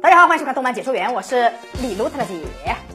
大家好，欢迎收看动漫解说员，我是李露特的姐。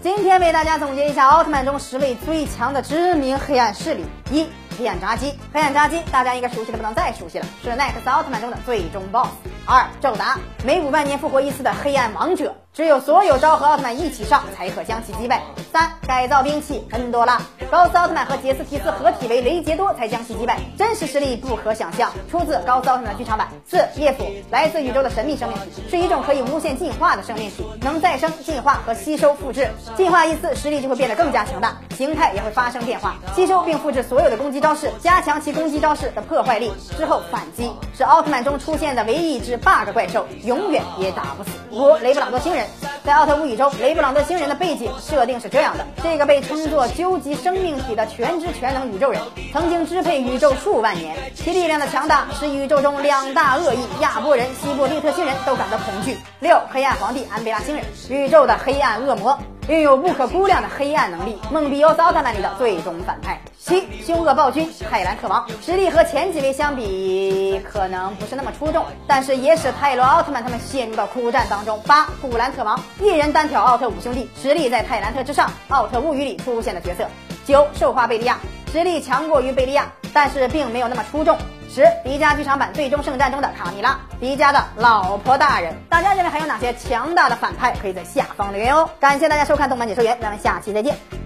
今天为大家总结一下奥特曼中十位最强的知名黑暗势力：一、黑暗扎基。黑暗扎基大家应该熟悉的不能再熟悉了，是奈克斯奥特曼中的最终 BOSS。二、宙达，每五万年复活一次的黑暗王者。只有所有招和奥特曼一起上才可将其击败。三、改造兵器恩多拉，高斯奥特曼和杰斯提斯合体为雷杰多才将其击败，真实实力不可想象。出自高斯奥特曼剧场版。四、叶辅，来自宇宙的神秘生命体，是一种可以无限进化的生命体，能再生、进化和吸收复制。进化一次，实力就会变得更加强大，形态也会发生变化。吸收并复制所有的攻击招式，加强其攻击招式的破坏力之后反击，是奥特曼中出现的唯一一只 bug 怪兽，永远也打不死。五、雷布朗多星人，在奥特物语中，雷布朗的星人的背景设定是这样的：这个被称作究极生命体的全知全能宇宙人，曾经支配宇宙数万年，其力量的强大使宇宙中两大恶意亚波人、希伯利特星人都感到恐惧。六、黑暗皇帝安培拉星人，宇宙的黑暗恶魔。拥有不可估量的黑暗能力，梦比优斯奥特曼里的最终反派。七，凶恶暴君泰兰特王，实力和前几位相比可能不是那么出众，但是也使泰罗奥特曼他们陷入到苦战当中。八，古兰特王，一人单挑奥特五兄弟，实力在泰兰特之上，奥特物语里出现的角色。九，兽化贝利亚，实力强过于贝利亚，但是并没有那么出众。十，迪迦剧场版最终圣战中的卡米拉，迪迦的老婆大人。大家认为还有哪些强大的反派？可以在下方留言哦。感谢大家收看动漫解说员，咱们下期再见。